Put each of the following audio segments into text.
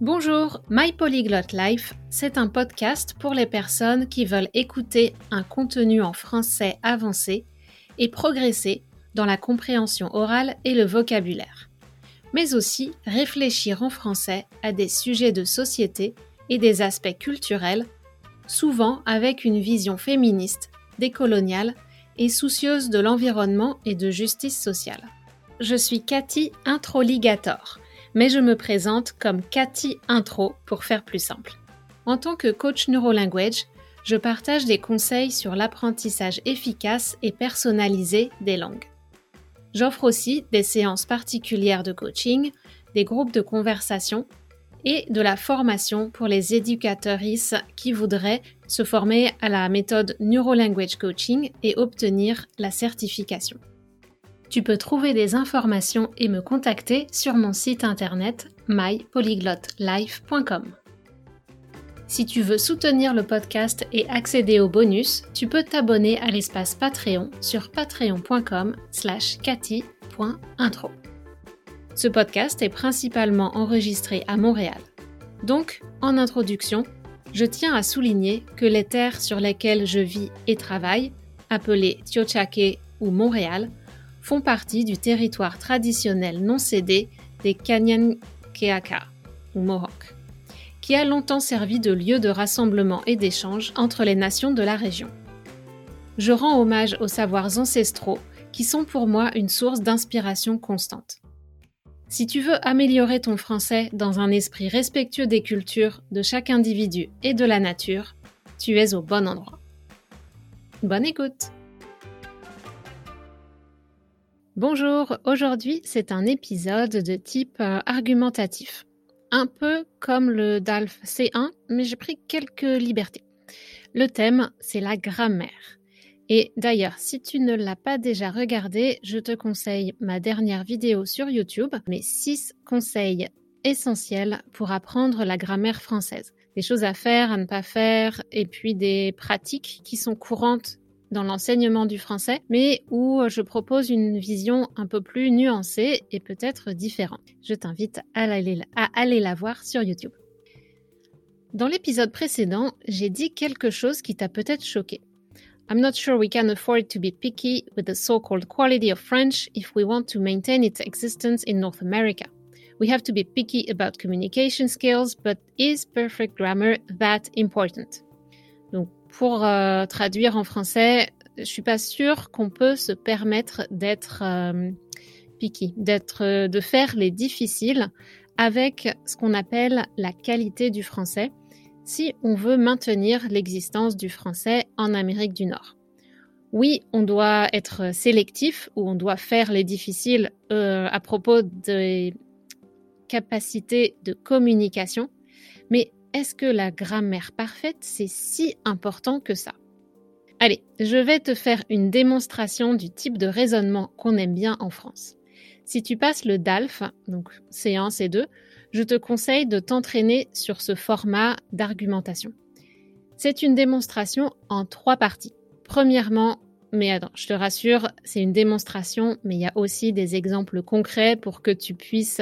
Bonjour, My Polyglot Life, c'est un podcast pour les personnes qui veulent écouter un contenu en français avancé et progresser dans la compréhension orale et le vocabulaire, mais aussi réfléchir en français à des sujets de société et des aspects culturels, souvent avec une vision féministe, décoloniale et soucieuse de l'environnement et de justice sociale. Je suis Cathy Introligator mais je me présente comme Cathy Intro pour faire plus simple. En tant que coach neurolanguage, je partage des conseils sur l'apprentissage efficace et personnalisé des langues. J'offre aussi des séances particulières de coaching, des groupes de conversation et de la formation pour les éducateurs qui voudraient se former à la méthode Neurolanguage Coaching et obtenir la certification. Tu peux trouver des informations et me contacter sur mon site internet mypolyglotlife.com. Si tu veux soutenir le podcast et accéder aux bonus, tu peux t'abonner à l'espace Patreon sur patreon.com slash. Ce podcast est principalement enregistré à Montréal. Donc, en introduction, je tiens à souligner que les terres sur lesquelles je vis et travaille, appelées Tiochake ou Montréal, font partie du territoire traditionnel non cédé des Kanyankeaka, ou Mohawk, qui a longtemps servi de lieu de rassemblement et d'échange entre les nations de la région. Je rends hommage aux savoirs ancestraux qui sont pour moi une source d'inspiration constante. Si tu veux améliorer ton français dans un esprit respectueux des cultures, de chaque individu et de la nature, tu es au bon endroit. Bonne écoute Bonjour, aujourd'hui c'est un épisode de type euh, argumentatif. Un peu comme le DALF C1, mais j'ai pris quelques libertés. Le thème, c'est la grammaire. Et d'ailleurs, si tu ne l'as pas déjà regardé, je te conseille ma dernière vidéo sur YouTube, mes 6 conseils essentiels pour apprendre la grammaire française. Des choses à faire, à ne pas faire, et puis des pratiques qui sont courantes dans l'enseignement du français, mais où je propose une vision un peu plus nuancée et peut-être différente. Je t'invite à aller, à aller la voir sur YouTube. Dans l'épisode précédent, j'ai dit quelque chose qui t'a peut-être choqué. I'm not sure we can afford to be picky with the so-called quality of French if we want to maintain its existence in North America. We have to be picky about communication skills, but is perfect grammar that important? Pour euh, traduire en français, je suis pas sûre qu'on peut se permettre d'être euh, picky, d'être, euh, de faire les difficiles avec ce qu'on appelle la qualité du français, si on veut maintenir l'existence du français en Amérique du Nord. Oui, on doit être sélectif ou on doit faire les difficiles à propos des capacités de communication, mais est-ce que la grammaire parfaite, c'est si important que ça? Allez, je vais te faire une démonstration du type de raisonnement qu'on aime bien en France. Si tu passes le DALF, donc C1, C2, je te conseille de t'entraîner sur ce format d'argumentation. C'est une démonstration en trois parties. Premièrement, mais attends, je te rassure, c'est une démonstration, mais il y a aussi des exemples concrets pour que tu puisses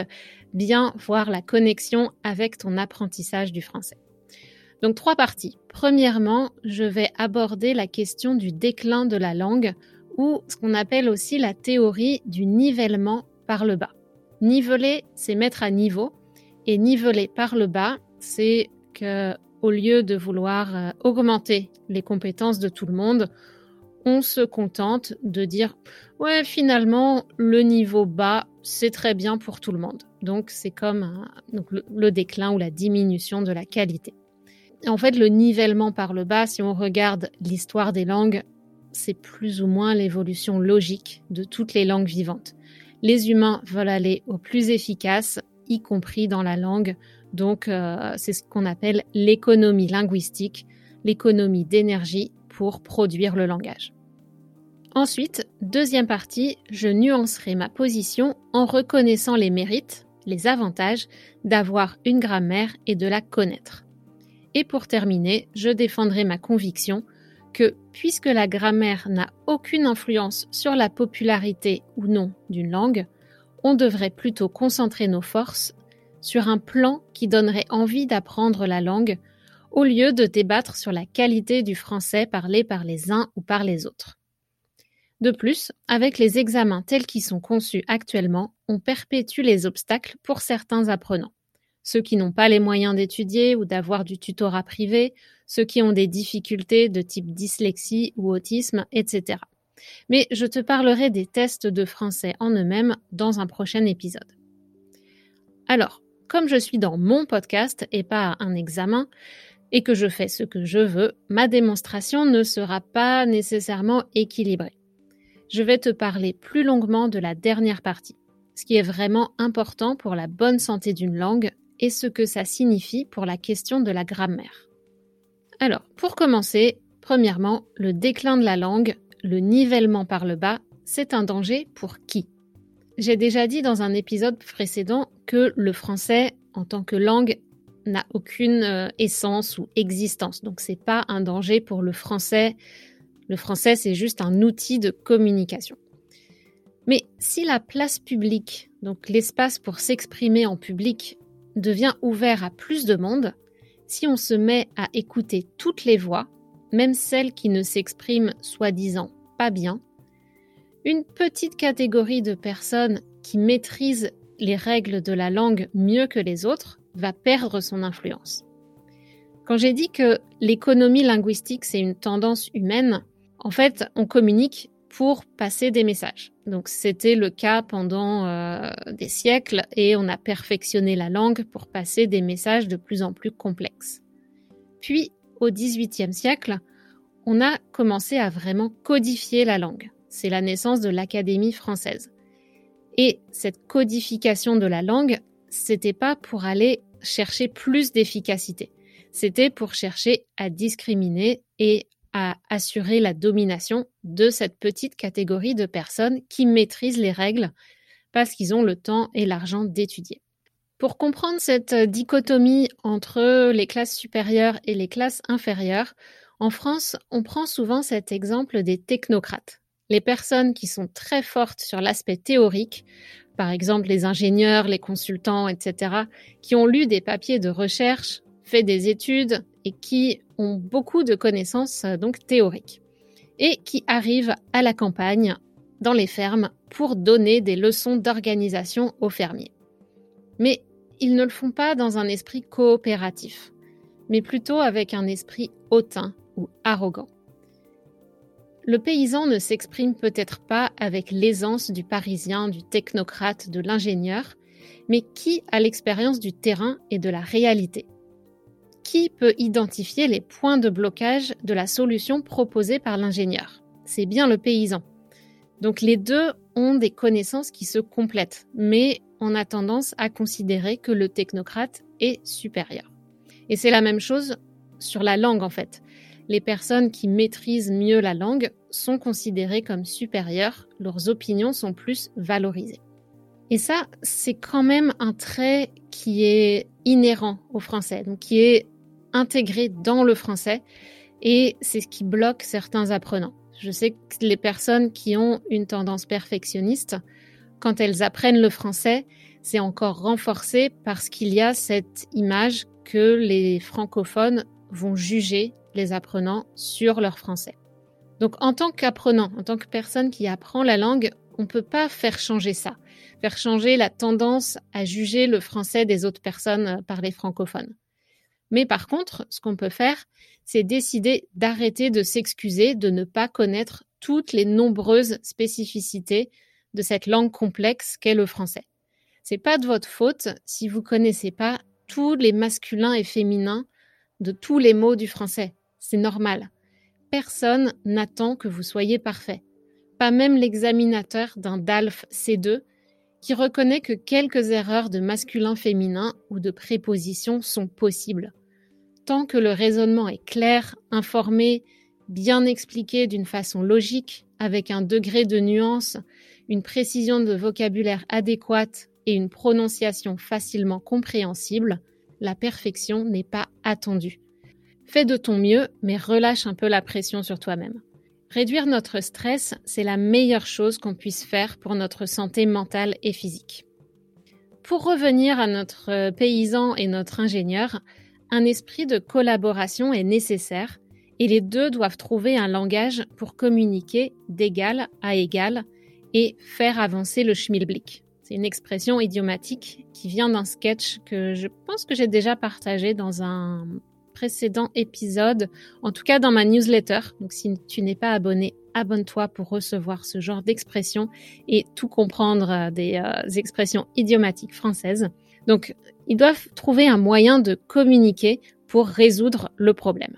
bien voir la connexion avec ton apprentissage du français. Donc trois parties. Premièrement, je vais aborder la question du déclin de la langue ou ce qu'on appelle aussi la théorie du nivellement par le bas. Niveler, c'est mettre à niveau et niveler par le bas, c'est que au lieu de vouloir euh, augmenter les compétences de tout le monde, on se contente de dire ouais finalement le niveau bas c'est très bien pour tout le monde. Donc c'est comme le, déclin ou la diminution de la qualité. En fait le nivellement par le bas, si on regarde l'histoire des langues, c'est plus ou moins l'évolution logique de toutes les langues vivantes. Les humains veulent aller au plus efficace, y compris dans la langue. Donc euh, c'est ce qu'on appelle l'économie linguistique, l'économie d'énergie pour produire le langage. Ensuite, deuxième partie, je nuancerai ma position en reconnaissant les mérites, les avantages d'avoir une grammaire et de la connaître. Et pour terminer, je défendrai ma conviction que puisque la grammaire n'a aucune influence sur la popularité ou non d'une langue, on devrait plutôt concentrer nos forces sur un plan qui donnerait envie d'apprendre la langue au lieu de débattre sur la qualité du français parlé par les uns ou par les autres. De plus, avec les examens tels qu'ils sont conçus actuellement, on perpétue les obstacles pour certains apprenants. Ceux qui n'ont pas les moyens d'étudier ou d'avoir du tutorat privé, ceux qui ont des difficultés de type dyslexie ou autisme, etc. Mais je te parlerai des tests de français en eux-mêmes dans un prochain épisode. Alors, comme je suis dans mon podcast et pas un examen, et que je fais ce que je veux, ma démonstration ne sera pas nécessairement équilibrée. Je vais te parler plus longuement de la dernière partie, ce qui est vraiment important pour la bonne santé d'une langue et ce que ça signifie pour la question de la grammaire. Alors, pour commencer, premièrement, le déclin de la langue, le nivellement par le bas, c'est un danger pour qui? J'ai déjà dit dans un épisode précédent que le français, en tant que langue, n'a aucune euh, essence ou existence. Donc c'est pas un danger pour le français. Le français, c'est juste un outil de communication. Mais si la place publique, donc l'espace pour s'exprimer en public, devient ouvert à plus de monde, si on se met à écouter toutes les voix, même celles qui ne s'expriment soi-disant pas bien, une petite catégorie de personnes qui maîtrisent les règles de la langue mieux que les autres va perdre son influence. Quand j'ai dit que l'économie linguistique, c'est une tendance humaine, en fait, on communique pour passer des messages. Donc c'était le cas pendant euh, des siècles et on a perfectionné la langue pour passer des messages de plus en plus complexes. Puis au XVIIIe siècle, on a commencé à vraiment codifier la langue. C'est la naissance de l'Académie française. Et cette codification de la langue, c'était pas pour aller chercher plus d'efficacité. C'était pour chercher à discriminer et à assurer la domination de cette petite catégorie de personnes qui maîtrisent les règles parce qu'ils ont le temps et l'argent d'étudier. Pour comprendre cette dichotomie entre les classes supérieures et les classes inférieures, en France, on prend souvent cet exemple des technocrates. Les personnes qui sont très fortes sur l'aspect théorique par exemple les ingénieurs, les consultants, etc., qui ont lu des papiers de recherche, fait des études et qui ont beaucoup de connaissances euh, donc théoriques et qui arrivent à la campagne, dans les fermes, pour donner des leçons d'organisation aux fermiers. Mais ils ne le font pas dans un esprit coopératif, mais plutôt avec un esprit hautain ou arrogant. Le paysan ne s'exprime peut-être pas avec l'aisance du parisien, du technocrate, de l'ingénieur, mais qui a l'expérience du terrain et de la réalité Qui peut identifier les points de blocage de la solution proposée par l'ingénieur C'est bien le paysan. Donc les deux ont des connaissances qui se complètent, mais on a tendance à considérer que le technocrate est supérieur. Et c'est la même chose sur la langue en fait les personnes qui maîtrisent mieux la langue sont considérées comme supérieures, leurs opinions sont plus valorisées. Et ça, c'est quand même un trait qui est inhérent au français, donc qui est intégré dans le français, et c'est ce qui bloque certains apprenants. Je sais que les personnes qui ont une tendance perfectionniste, quand elles apprennent le français, c'est encore renforcé parce qu'il y a cette image que les francophones vont juger les apprenants sur leur français. Donc en tant qu'apprenant, en tant que personne qui apprend la langue, on ne peut pas faire changer ça, faire changer la tendance à juger le français des autres personnes par les francophones. Mais par contre, ce qu'on peut faire, c'est décider d'arrêter de s'excuser de ne pas connaître toutes les nombreuses spécificités de cette langue complexe qu'est le français. C'est pas de votre faute si vous connaissez pas tous les masculins et féminins de tous les mots du français. C'est normal. Personne n'attend que vous soyez parfait. Pas même l'examinateur d'un DALF C2 qui reconnaît que quelques erreurs de masculin-féminin ou de préposition sont possibles. Tant que le raisonnement est clair, informé, bien expliqué d'une façon logique, avec un degré de nuance, une précision de vocabulaire adéquate et une prononciation facilement compréhensible, la perfection n'est pas attendue. Fais de ton mieux, mais relâche un peu la pression sur toi-même. Réduire notre stress, c'est la meilleure chose qu'on puisse faire pour notre santé mentale et physique. pour revenir à notre paysan et notre ingénieur, un esprit de collaboration est nécessaire et les deux doivent trouver un langage pour communiquer d'égal à égal et faire avancer le schmilblick. C'est une expression idiomatique qui vient d'un sketch que je pense que j'ai déjà partagé dans un précédent épisode, en tout cas dans ma newsletter. Donc si tu n'es pas abonné, abonne-toi pour recevoir ce genre d'expression et tout comprendre euh, des euh, expressions idiomatiques françaises. Donc ils doivent trouver un moyen de communiquer pour résoudre le problème.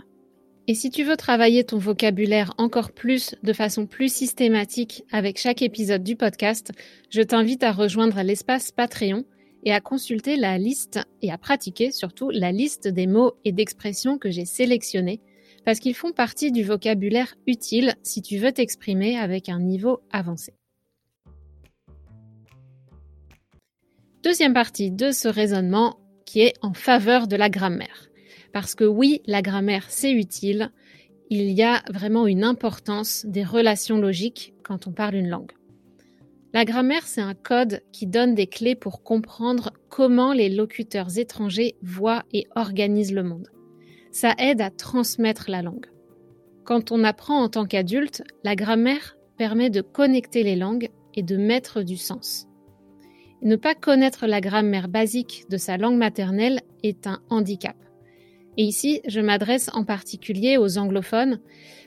Et si tu veux travailler ton vocabulaire encore plus, de façon plus systématique avec chaque épisode du podcast, je t'invite à rejoindre l'espace Patreon et à consulter la liste et à pratiquer surtout la liste des mots et d'expressions que j'ai sélectionnés parce qu'ils font partie du vocabulaire utile si tu veux t'exprimer avec un niveau avancé. Deuxième partie de ce raisonnement qui est en faveur de la grammaire. Parce que oui, la grammaire, c'est utile. Il y a vraiment une importance des relations logiques quand on parle une langue. La grammaire, c'est un code qui donne des clés pour comprendre comment les locuteurs étrangers voient et organisent le monde. Ça aide à transmettre la langue. Quand on apprend en tant qu'adulte, la grammaire permet de connecter les langues et de mettre du sens. ne pas connaître la grammaire basique de sa langue maternelle est un handicap. Et ici, je m'adresse en particulier aux anglophones,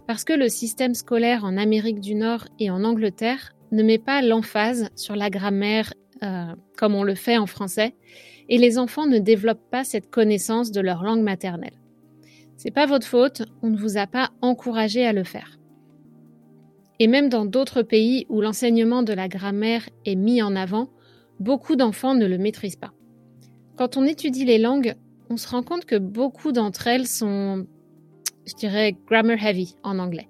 parce que le système scolaire en Amérique du Nord et en Angleterre ne met pas l'emphase sur la grammaire euh, comme on le fait en français, et les enfants ne développent pas cette connaissance de leur langue maternelle. C'est pas votre faute, on ne vous a pas encouragé à le faire. Et même dans d'autres pays où l'enseignement de la grammaire est mis en avant, beaucoup d'enfants ne le maîtrisent pas. Quand on étudie les langues, on se rend compte que beaucoup d'entre elles sont, je dirais, grammar heavy en anglais.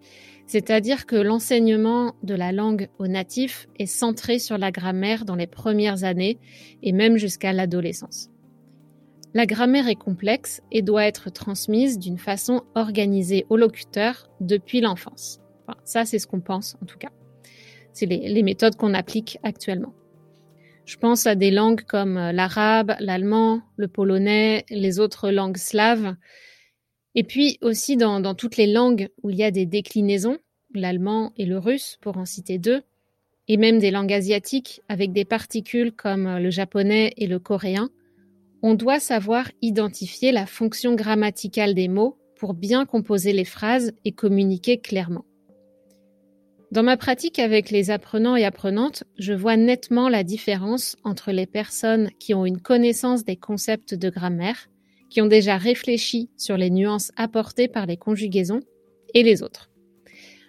C'est-à-dire que l'enseignement de la langue aux natifs est centré sur la grammaire dans les premières années et même jusqu'à l'adolescence. La grammaire est complexe et doit être transmise d'une façon organisée au locuteur depuis l'enfance. ça, c'est ce qu'on pense en tout cas. C'est les méthodes qu'on applique actuellement. Je pense à des langues comme euh, l'arabe, l'allemand, le polonais, les autres langues slaves. Et puis aussi dans, toutes les langues où il y a des déclinaisons, l'allemand et le russe pour en citer deux, et même des langues asiatiques avec des particules comme euh, le japonais et le coréen, on doit savoir identifier la fonction grammaticale des mots pour bien composer les phrases et communiquer clairement. Dans ma pratique avec les apprenants et apprenantes, je vois nettement la différence entre les personnes qui ont une connaissance des concepts de grammaire, qui ont déjà réfléchi sur les nuances apportées par les conjugaisons, et les autres.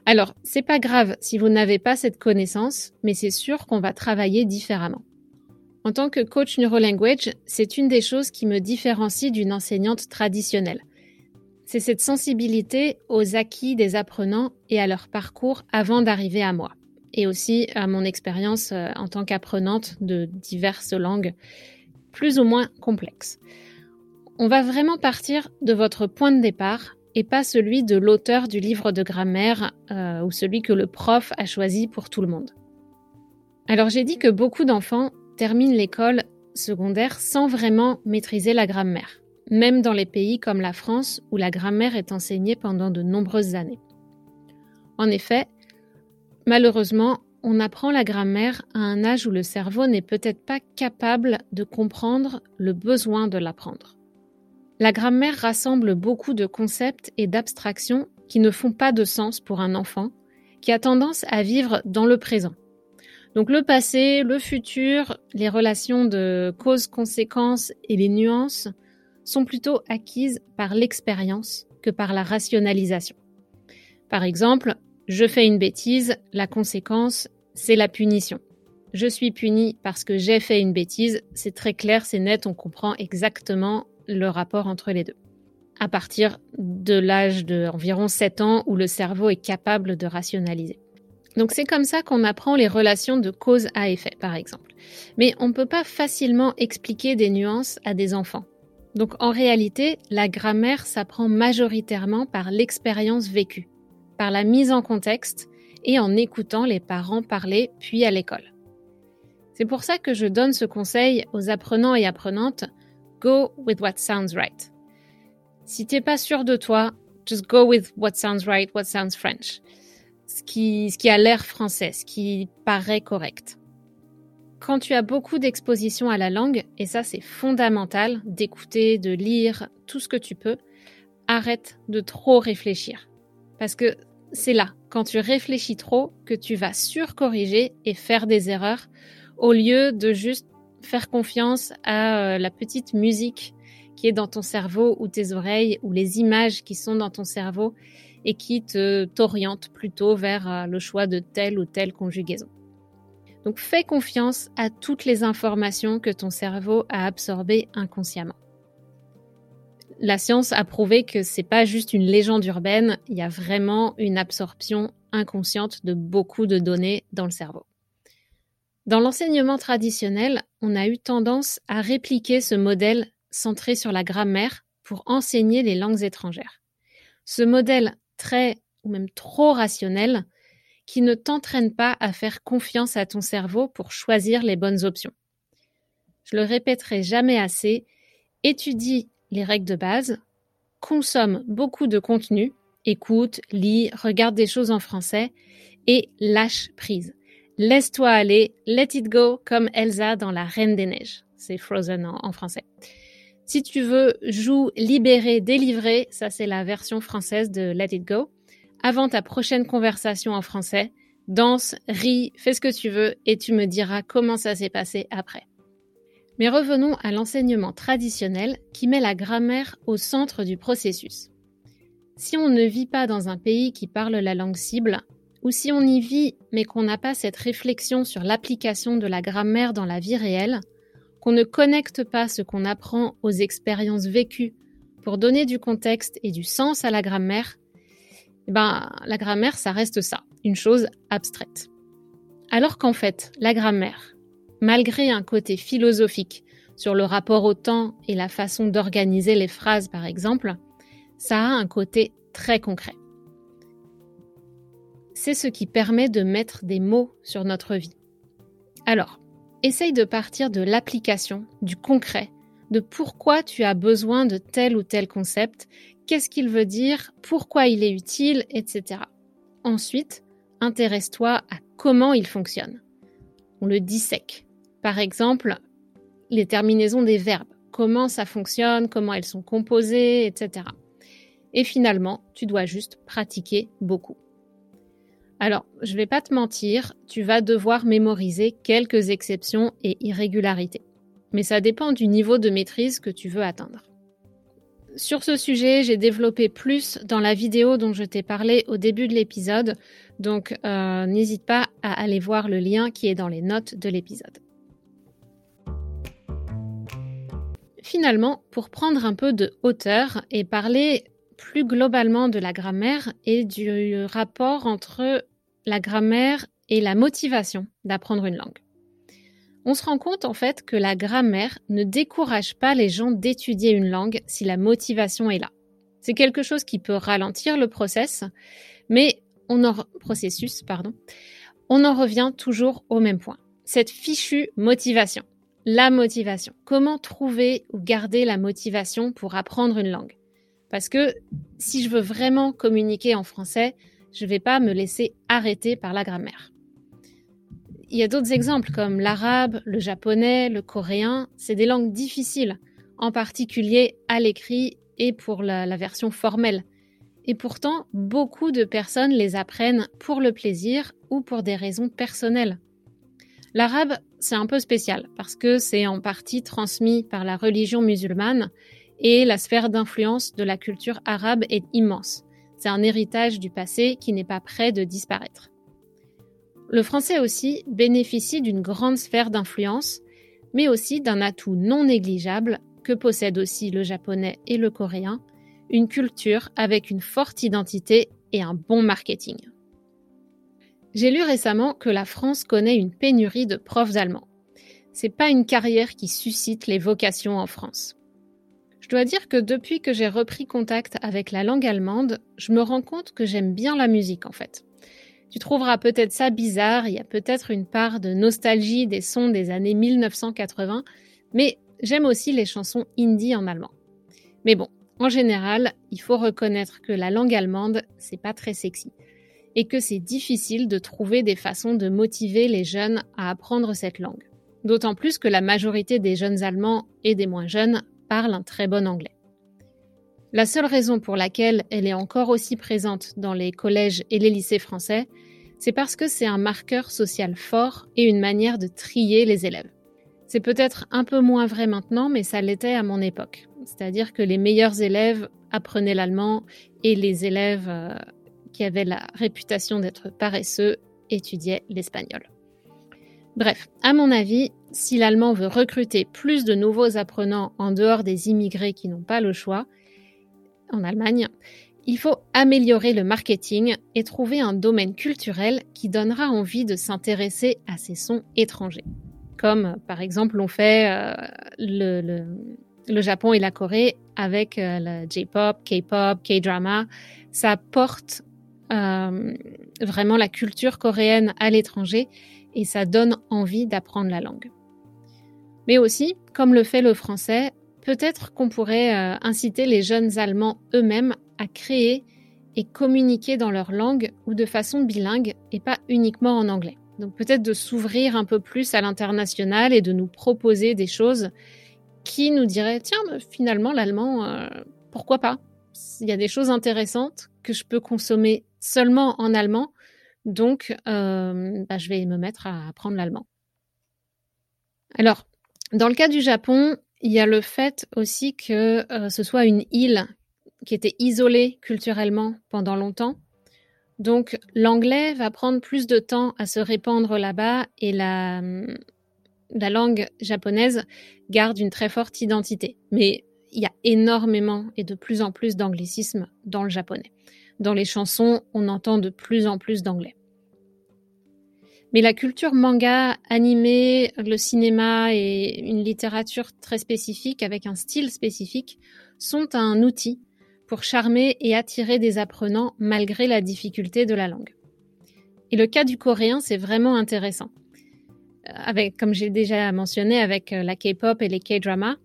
Alors, c'est pas grave si vous n'avez pas cette connaissance, mais c'est sûr qu'on va travailler différemment. En tant que coach neurolanguage, c'est une des choses qui me différencie d'une enseignante traditionnelle c'est cette sensibilité aux acquis des apprenants et à leur parcours avant d'arriver à moi, et aussi à mon expérience euh, en tant qu'apprenante de diverses langues plus ou moins complexes. On va vraiment partir de votre point de départ et pas celui de l'auteur du livre de grammaire euh, ou celui que le prof a choisi pour tout le monde. Alors j'ai dit que beaucoup d'enfants terminent l'école secondaire sans vraiment maîtriser la grammaire même dans les pays comme la France où la grammaire est enseignée pendant de nombreuses années. En effet, malheureusement, on apprend la grammaire à un âge où le cerveau n'est peut-être pas capable de comprendre le besoin de l'apprendre. La grammaire rassemble beaucoup de concepts et d'abstractions qui ne font pas de sens pour un enfant, qui a tendance à vivre dans le présent. Donc le passé, le futur, les relations de cause-conséquence et les nuances sont plutôt acquises par l'expérience que par la rationalisation. Par exemple, je fais une bêtise, la conséquence, c'est la punition. Je suis puni parce que j'ai fait une bêtise, c'est très clair, c'est net, on comprend exactement le rapport entre les deux. À partir de l'âge d'environ 7 ans où le cerveau est capable de rationaliser. Donc c'est comme ça qu'on apprend les relations de cause à effet, par exemple. Mais on ne peut pas facilement expliquer des nuances à des enfants. Donc en réalité, la grammaire s'apprend majoritairement par l'expérience vécue, par la mise en contexte et en écoutant les parents parler puis à l'école. C'est pour ça que je donne ce conseil aux apprenants et apprenantes Go with what sounds right. Si t'es pas sûr de toi, just go with what sounds right, what sounds French. Ce qui, ce qui a l'air français, ce qui paraît correct. Quand tu as beaucoup d'exposition à la langue, et ça c'est fondamental, d'écouter, de lire, tout ce que tu peux, arrête de trop réfléchir. Parce que c'est là, quand tu réfléchis trop, que tu vas surcorriger et faire des erreurs, au lieu de juste faire confiance à euh, la petite musique qui est dans ton cerveau ou tes oreilles ou les images qui sont dans ton cerveau et qui te t'orientent plutôt vers euh, le choix de telle ou telle conjugaison. Donc fais confiance à toutes les informations que ton cerveau a absorbées inconsciemment. La science a prouvé que c'est pas juste une légende urbaine, il y a vraiment une absorption inconsciente de beaucoup de données dans le cerveau. Dans l'enseignement traditionnel, on a eu tendance à répliquer ce modèle centré sur la grammaire pour enseigner les langues étrangères. Ce modèle très ou même trop rationnel qui ne t'entraîne pas à faire confiance à ton cerveau pour choisir les bonnes options. Je le répéterai jamais assez, étudie les règles de base, consomme beaucoup de contenu, écoute, lis, regarde des choses en français et lâche prise. Laisse-toi aller, let it go, comme Elsa dans La Reine des Neiges. C'est Frozen en, français. Si tu veux, joue libéré, délivré, ça c'est la version française de Let It Go. Avant ta prochaine conversation en français, danse, ris, fais ce que tu veux et tu me diras comment ça s'est passé après. Mais revenons à l'enseignement traditionnel qui met la grammaire au centre du processus. Si on ne vit pas dans un pays qui parle la langue cible, ou si on y vit mais qu'on n'a pas cette réflexion sur l'application de la grammaire dans la vie réelle, qu'on ne connecte pas ce qu'on apprend aux expériences vécues pour donner du contexte et du sens à la grammaire, eh ben, la grammaire, ça reste ça, une chose abstraite. Alors qu'en fait, la grammaire, malgré un côté philosophique sur le rapport au temps et la façon d'organiser les phrases par exemple, ça a un côté très concret c'est ce qui permet de mettre des mots sur notre vie. Alors, essaye de partir de l'application, du concret, de pourquoi tu as besoin de tel ou tel concept, qu'est-ce qu'il veut dire, pourquoi il est utile, etc. Ensuite, intéresse-toi à comment il fonctionne. On le dissèque. Par exemple, les terminaisons des verbes, comment ça fonctionne, comment elles sont composées, etc. Et finalement, tu dois juste pratiquer beaucoup. Alors, je vais pas te mentir, tu vas devoir mémoriser quelques exceptions et irrégularités. Mais ça dépend du niveau de maîtrise que tu veux atteindre. Sur ce sujet, j'ai développé plus dans la vidéo dont je t'ai parlé au début de l'épisode, donc euh, n'hésite pas à aller voir le lien qui est dans les notes de l'épisode. Finalement, pour prendre un peu de hauteur et parler plus globalement de la grammaire et du rapport entre la grammaire et la motivation d'apprendre une langue. On se rend compte en fait que la grammaire ne décourage pas les gens d'étudier une langue si la motivation est là. C'est quelque chose qui peut ralentir le process, mais on en processus, pardon. On en revient toujours au même point. Cette fichue motivation. La motivation. Comment trouver ou garder la motivation pour apprendre une langue? Parce que si je veux vraiment communiquer en français, je ne vais pas me laisser arrêter par la grammaire. Il y a d'autres exemples comme l'arabe, le japonais, le coréen. C'est des langues difficiles, en particulier à l'écrit et pour la, version formelle. Et pourtant, beaucoup de personnes les apprennent pour le plaisir ou pour des raisons personnelles. L'arabe, c'est un peu spécial parce que c'est en partie transmis par la religion musulmane et la sphère d'influence de la culture arabe est immense. C'est un héritage du passé qui n'est pas prêt de disparaître. Le français aussi bénéficie d'une grande sphère d'influence, mais aussi d'un atout non négligeable que possèdent aussi le japonais et le coréen, une culture avec une forte identité et un bon marketing. J'ai lu récemment que la France connaît une pénurie de profs d'allemand. C'est pas une carrière qui suscite les vocations en France. Dois dire que depuis que j'ai repris contact avec la langue allemande, je me rends compte que j'aime bien la musique en fait. Tu trouveras peut-être ça bizarre, il y a peut-être une part de nostalgie des sons des années 1980, mais j'aime aussi les chansons indie en allemand. Mais bon, en général, il faut reconnaître que la langue allemande, c'est pas très sexy et que c'est difficile de trouver des façons de motiver les jeunes à apprendre cette langue. D'autant plus que la majorité des jeunes Allemands et des moins jeunes parlent un très bon anglais. La seule raison pour laquelle elle est encore aussi présente dans les collèges et les lycées français, c'est parce que c'est un marqueur social fort et une manière de trier les élèves. C'est peut-être un peu moins vrai maintenant, mais ça l'était à mon époque. C'est-à-dire que les meilleurs élèves apprenaient l'allemand et les élèves euh, qui avaient la réputation d'être paresseux étudiaient l'espagnol. Bref, à mon avis, si l'allemand veut recruter plus de nouveaux apprenants en dehors des immigrés qui n'ont pas le choix, en Allemagne, il faut améliorer le marketing et trouver un domaine culturel qui donnera envie de s'intéresser à ces sons étrangers. Comme par exemple l'ont fait euh, le, Japon et la Corée avec euh, le J-pop, K-pop, K-drama. Ça porte euh, vraiment la culture coréenne à l'étranger et ça donne envie d'apprendre la langue. Mais aussi, comme le fait le français, peut-être qu'on pourrait euh, inciter les jeunes Allemands eux-mêmes à créer et communiquer dans leur langue ou de façon bilingue et pas uniquement en anglais. Donc peut-être de s'ouvrir un peu plus à l'international et de nous proposer des choses qui nous diraient tiens finalement l'allemand euh, pourquoi pas? Il y a des choses intéressantes que je peux consommer seulement en allemand donc euh, bah, je vais me mettre à apprendre l'allemand alors dans le cas du Japon il y a le fait aussi que euh, ce soit une île qui était isolée culturellement pendant longtemps. Donc l'anglais va prendre plus de temps à se répandre là-bas et la, la langue japonaise garde une très forte identité. Mais il y a énormément et de plus en plus d'anglicisme dans le japonais. Dans les chansons, on entend de plus en plus d'anglais. Mais la culture manga, animé, le cinéma et une littérature très spécifique avec un style spécifique sont un outil pour charmer et attirer des apprenants malgré la difficulté de la langue. Et le cas du coréen, c'est vraiment intéressant. Euh, avec, comme j'ai déjà mentionné, avec euh, la K-pop et les K-dramas.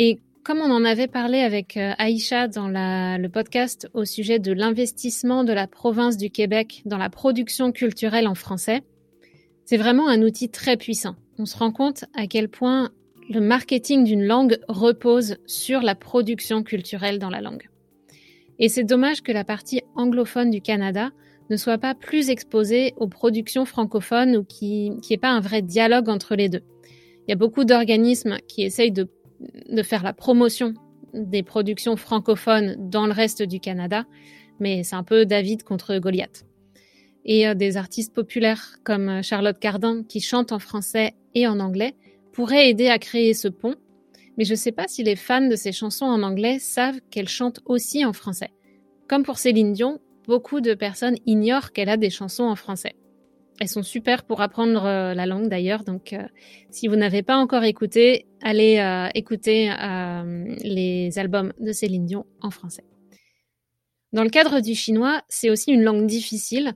Et comme on en avait parlé avec euh, Aïcha dans le podcast au sujet de l'investissement de la province du Québec dans la production culturelle en français, c'est vraiment un outil très puissant. On se rend compte à quel point le marketing d'une langue repose sur la production culturelle dans la langue. Et c'est dommage que la partie anglophone du Canada ne soit pas plus exposée aux productions francophones ou qu'il n'y ait pas un vrai dialogue entre les deux. Il y a beaucoup d'organismes qui essayent de, de faire la promotion des productions francophones dans le reste du Canada, mais c'est un peu David contre Goliath et euh, des artistes populaires comme euh, Charlotte Cardin qui chantent en français et en anglais pourraient aider à créer ce pont. Mais je ne sais pas si les fans de ces chansons en anglais savent qu'elle chante aussi en français. Comme pour Céline Dion, beaucoup de personnes ignorent qu'elle a des chansons en français. Elles sont super pour apprendre euh, la langue d'ailleurs, donc si vous n'avez pas encore écouté, allez écouter les albums de Céline Dion en français. Dans le cadre du chinois, c'est aussi une langue difficile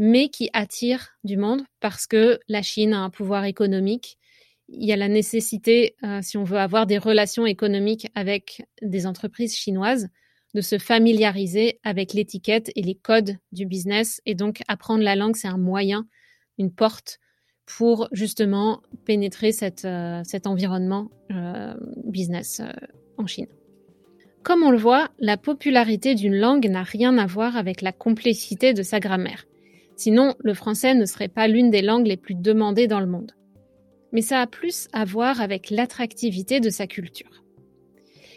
mais qui attire du monde parce que la Chine a un pouvoir économique. Il y a la nécessité, euh, si on veut avoir des relations économiques avec des entreprises chinoises, de se familiariser avec l'étiquette et les codes du business. Et donc, apprendre la langue, c'est un moyen, une porte pour justement pénétrer euh, cet environnement euh, business en Chine. Comme on le voit, la popularité d'une langue n'a rien à voir avec la complexité de sa grammaire. Sinon, le français ne serait pas l'une des langues les plus demandées dans le monde. Mais ça a plus à voir avec l'attractivité de sa culture.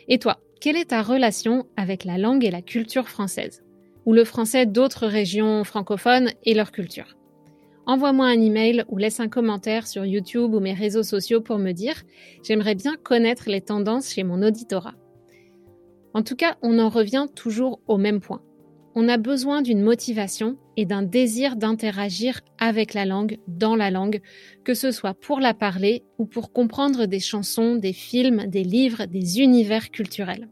Et toi, quelle est ta relation avec la langue et la culture française? Ou le français d'autres régions francophones et leur culture? Envoie-moi un email ou laisse un commentaire sur YouTube ou mes réseaux sociaux pour me dire j'aimerais bien connaître les tendances chez mon auditorat. En tout cas, on en revient toujours au même point on a besoin d'une motivation et d'un désir d'interagir avec la langue, dans la langue, que ce soit pour la parler ou pour comprendre des chansons, des films, des livres, des univers culturels.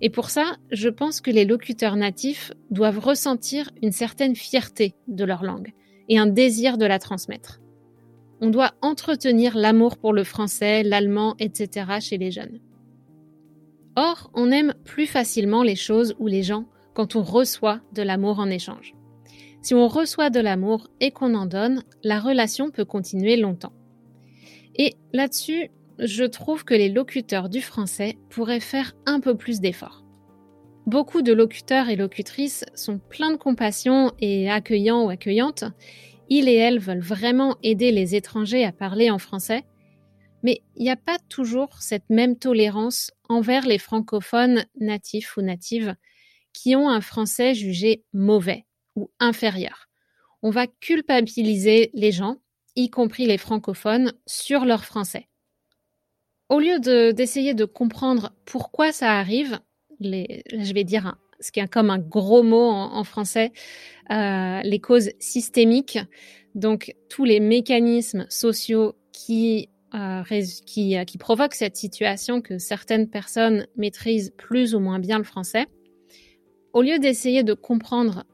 Et pour ça, je pense que les locuteurs natifs doivent ressentir une certaine fierté de leur langue et un désir de la transmettre. On doit entretenir l'amour pour le français, l'allemand, etc. chez les jeunes. Or, on aime plus facilement les choses ou les gens quand on reçoit de l'amour en échange. Si on reçoit de l'amour et qu'on en donne, la relation peut continuer longtemps. Et là-dessus, je trouve que les locuteurs du français pourraient faire un peu plus d'efforts. Beaucoup de locuteurs et locutrices sont pleins de compassion et accueillants ou accueillantes. Ils et elles veulent vraiment aider les étrangers à parler en français, mais il n'y a pas toujours cette même tolérance envers les francophones natifs ou natives qui ont un français jugé mauvais ou inférieur. On va culpabiliser les gens, y compris les francophones, sur leur français. Au lieu d'essayer de, comprendre pourquoi ça arrive, je vais dire ce qui est comme un gros mot en, français, euh, les causes systémiques, donc tous les mécanismes sociaux euh, qui, qui provoquent cette situation que certaines personnes maîtrisent plus ou moins bien le français, au lieu d'essayer de comprendre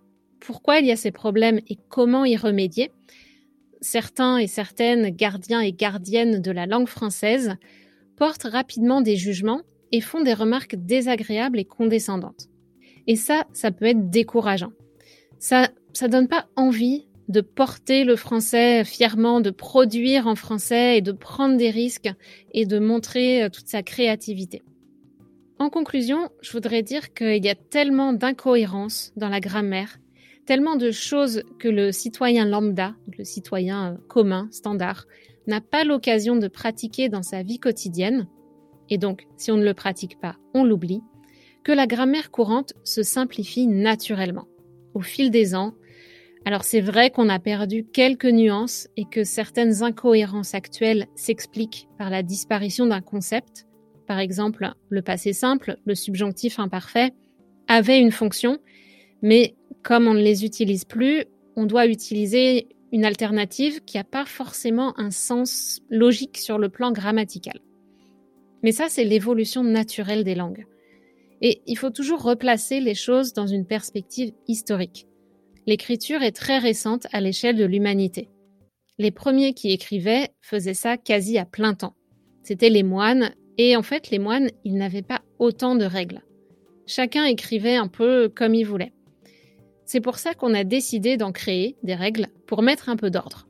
pourquoi il y a ces problèmes et comment y remédier, certains et certaines gardiens et gardiennes de la langue française portent rapidement des jugements et font des remarques désagréables et condescendantes. Et ça, ça peut être décourageant. Ça, ça donne pas envie de porter le français fièrement, de produire en français et de prendre des risques et de montrer euh, toute sa créativité. En conclusion, je voudrais dire qu'il y a tellement d'incohérences dans la grammaire tellement de choses que le citoyen lambda, le citoyen euh, commun, standard, n'a pas l'occasion de pratiquer dans sa vie quotidienne, et donc si on ne le pratique pas, on l'oublie, que la grammaire courante se simplifie naturellement, au fil des ans. Alors c'est vrai qu'on a perdu quelques nuances et que certaines incohérences actuelles s'expliquent par la disparition d'un concept. Par exemple, le passé simple, le subjonctif imparfait, avait une fonction, mais comme on ne les utilise plus, on doit utiliser une alternative qui n'a pas forcément un sens logique sur le plan grammatical. Mais ça, c'est l'évolution naturelle des langues. Et il faut toujours replacer les choses dans une perspective historique. L'écriture est très récente à l'échelle de l'humanité. Les premiers qui écrivaient faisaient ça quasi à plein temps. C'étaient les moines, et en fait, les moines, ils n'avaient pas autant de règles. Chacun écrivait un peu comme il voulait. C'est pour ça qu'on a décidé d'en créer des règles pour mettre un peu d'ordre.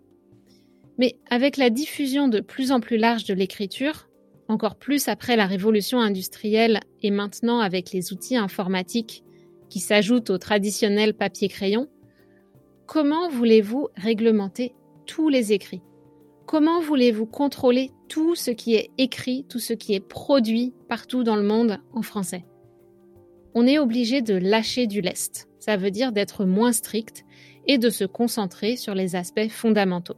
Mais avec la diffusion de plus en plus large de l'écriture, encore plus après la révolution industrielle et maintenant avec les outils informatiques qui s'ajoutent au traditionnel papier-crayon, comment voulez-vous réglementer tous les écrits? Comment voulez-vous contrôler tout ce qui est écrit, tout ce qui est produit partout dans le monde en français? On est obligé de lâcher du lest ça veut dire d'être moins strict et de se concentrer sur les aspects fondamentaux.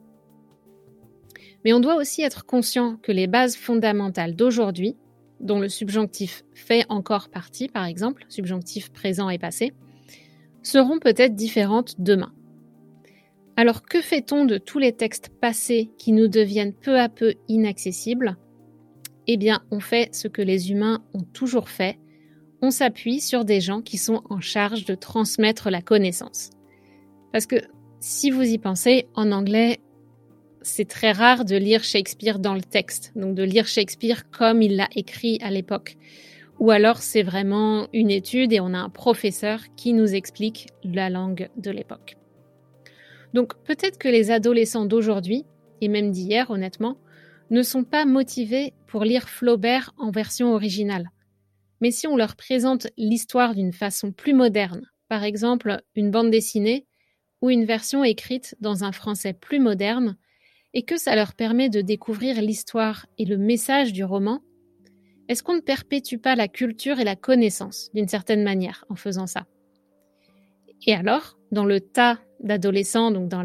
Mais on doit aussi être conscient que les bases fondamentales d'aujourd'hui, dont le subjonctif fait encore partie par exemple, subjonctif présent et passé, seront peut-être différentes demain. Alors que fait-on de tous les textes passés qui nous deviennent peu à peu inaccessibles? Eh bien, on fait ce que les humains ont toujours fait, on s'appuie sur des gens qui sont en charge de transmettre la connaissance. Parce que si vous y pensez, en anglais, c'est très rare de lire Shakespeare dans le texte, donc de lire Shakespeare comme il l'a écrit à l'époque. Ou alors c'est vraiment une étude et on a un professeur qui nous explique la langue de l'époque. Donc peut-être que les adolescents d'aujourd'hui, et même d'hier honnêtement, ne sont pas motivés pour lire Flaubert en version originale. Mais si on leur présente l'histoire d'une façon plus moderne, par exemple une bande dessinée ou une version écrite dans un français plus moderne, et que ça leur permet de découvrir l'histoire et le message du roman, est-ce qu'on ne perpétue pas la culture et la connaissance d'une certaine manière en faisant ça? Et alors, dans le tas d'adolescents, donc dans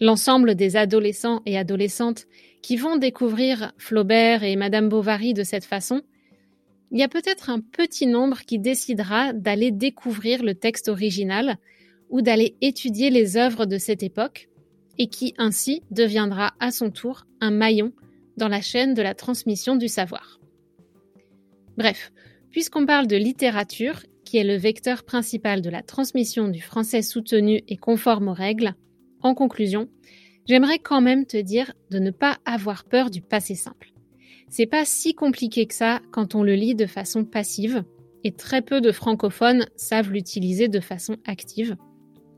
l'ensemble des adolescents et adolescentes qui vont découvrir Flaubert et Madame Bovary de cette façon, il y a peut-être un petit nombre qui décidera d'aller découvrir le texte original ou d'aller étudier les œuvres de cette époque et qui ainsi deviendra à son tour un maillon dans la chaîne de la transmission du savoir. Bref, Puisqu'on parle de littérature, est le vecteur principal de la transmission du français soutenu et conforme aux règles, en conclusion, j'aimerais quand même te dire de ne pas avoir peur du passé simple. C'est pas si compliqué que ça quand on le lit de façon passive, et très peu de francophones savent l'utiliser de façon active.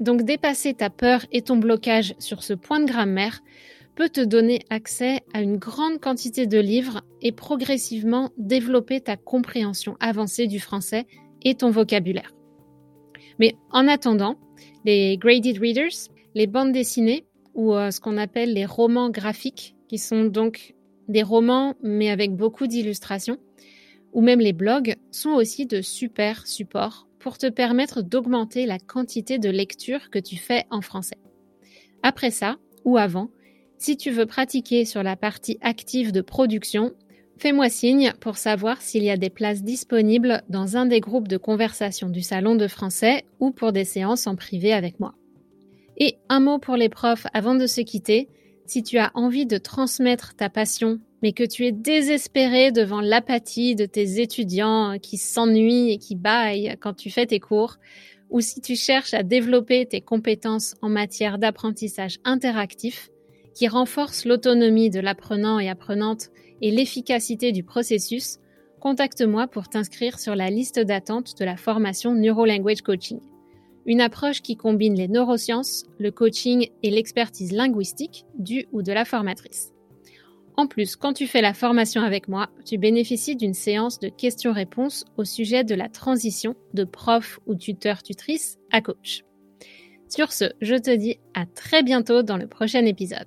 Donc dépasser ta peur et ton blocage sur ce point de grammaire peut te donner accès à une grande quantité de livres et progressivement développer ta compréhension avancée du français et ton vocabulaire. Mais en attendant, les graded readers, les bandes dessinées ou euh, ce qu'on appelle les romans graphiques, qui sont donc des romans mais avec beaucoup d'illustrations, ou même les blogs, sont aussi de super supports pour te permettre d'augmenter la quantité de lecture que tu fais en français. Après ça, ou avant, si tu veux pratiquer sur la partie active de production, fais-moi signe pour savoir s'il y a des places disponibles dans un des groupes de conversation du salon de français ou pour des séances en privé avec moi. Et un mot pour les profs avant de se quitter. Si tu as envie de transmettre ta passion, mais que tu es désespéré devant l'apathie de tes étudiants qui s'ennuient et qui baillent quand tu fais tes cours, ou si tu cherches à développer tes compétences en matière d'apprentissage interactif, qui renforce l'autonomie de l'apprenant et apprenante et l'efficacité du processus, contacte-moi pour t'inscrire sur la liste d'attente de la formation Neuro-Language Coaching. Une approche qui combine les neurosciences, le coaching et l'expertise linguistique du ou de la formatrice. En plus, quand tu fais la formation avec moi, tu bénéficies d'une séance de questions-réponses au sujet de la transition de prof ou tuteur-tutrice à coach. Sur ce, je te dis à très bientôt dans le prochain épisode.